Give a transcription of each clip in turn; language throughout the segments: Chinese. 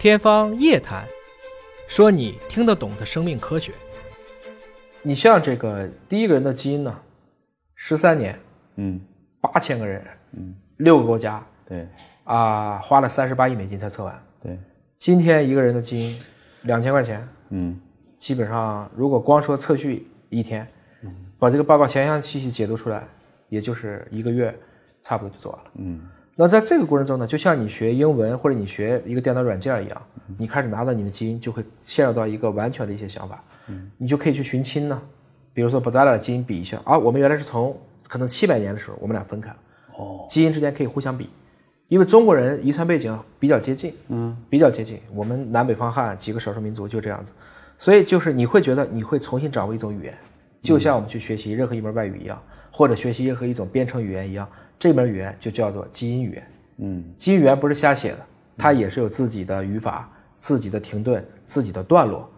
天方夜谭，说你听得懂的生命科学。你像这个第一个人的基因呢，十三年，嗯。八千个人，嗯，六个国家对。啊，花了三十八亿美金才测完。对。今天一个人的基因，两千块钱，嗯。基本上如果光说测序一天，嗯。把这个报告详详细细解读出来，也就是一个月，差不多就做完了。嗯那在这个过程中呢，就像你学英文或者你学一个电脑软件一样，你开始拿到你的基因，就会陷入到一个完全的一些想法，你就可以去寻亲呢，比如说把咱俩的基因比一下啊，我们原来是从可能七百年的时候我们俩分开了，哦。基因之间可以互相比，因为中国人遗传背景比较接近，嗯，比较接近，我们南北方汉几个少数民族就这样子，所以就是你会觉得你会重新掌握一种语言，就像我们去学习任何一门外语一样，或者学习任何一种编程语言一样，这门语言就叫做基因语言。嗯基因语言不是瞎写的，它也是有自己的语法、自己的停顿、自己的段落。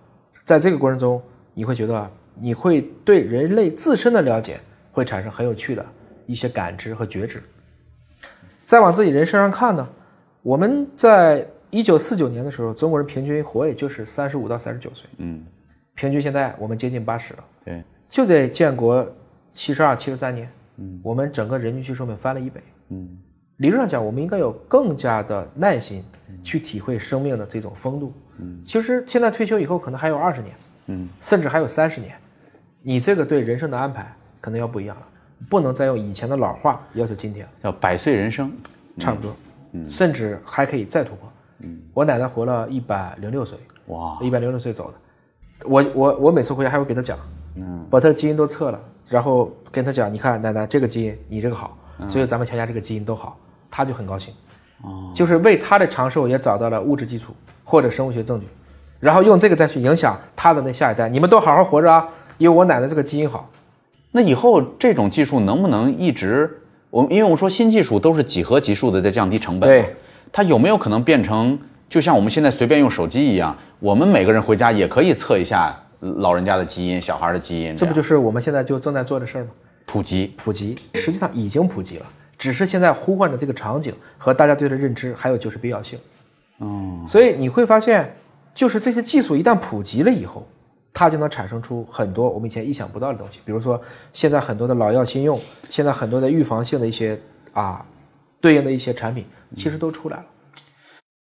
在这个过程中，你会觉得你会对人类自身的了解会产生很有趣的一些感知和觉知。再往自己人身上看呢，我们在一九四九年的时候，中国人平均活也就是三十五到三十九岁，嗯平均现在我们接近八十了。对就在建国七十二、七十三年，嗯，我们整个人均需寿命翻了一倍。嗯。理论上讲，我们应该有更加的耐心去体会生命的这种风度。嗯，其实现在退休以后可能还有二十年，嗯，甚至还有三十年，你这个对人生的安排可能要不一样了，不能再用以前的老话要求今天。了，叫百岁人生。差不多，嗯，甚至还可以再突破。嗯，我奶奶活了一百零六岁，哇。一百零六岁走的。我我我每次回家还会给她讲，嗯，把他的基因都测了，然后跟他讲，你看奶奶这个基因你这个好，所以咱们全家这个基因都好，他就很高兴。哦，就是为他的长寿也找到了物质基础或者生物学证据，然后用这个再去影响他的那下一代，你们都好好活着啊，因为我奶奶这个基因好。那以后这种技术能不能一直？我因为我说新技术都是几何级数的在降低成本，对，它有没有可能变成就像我们现在随便用手机一样，我们每个人回家也可以测一下老人家的基因、小孩的基因，样这不就是我们现在就正在做的事儿吗？普及？普及，实际上已经普及了，只是现在呼唤的这个场景和大家对的认知，还有就是必要性。嗯，所以你会发现，就是这些技术一旦普及了以后，它就能产生出很多我们以前意想不到的东西。比如说，现在很多的老药新用，现在很多的预防性的一些啊，对应的一些产品，其实都出来了。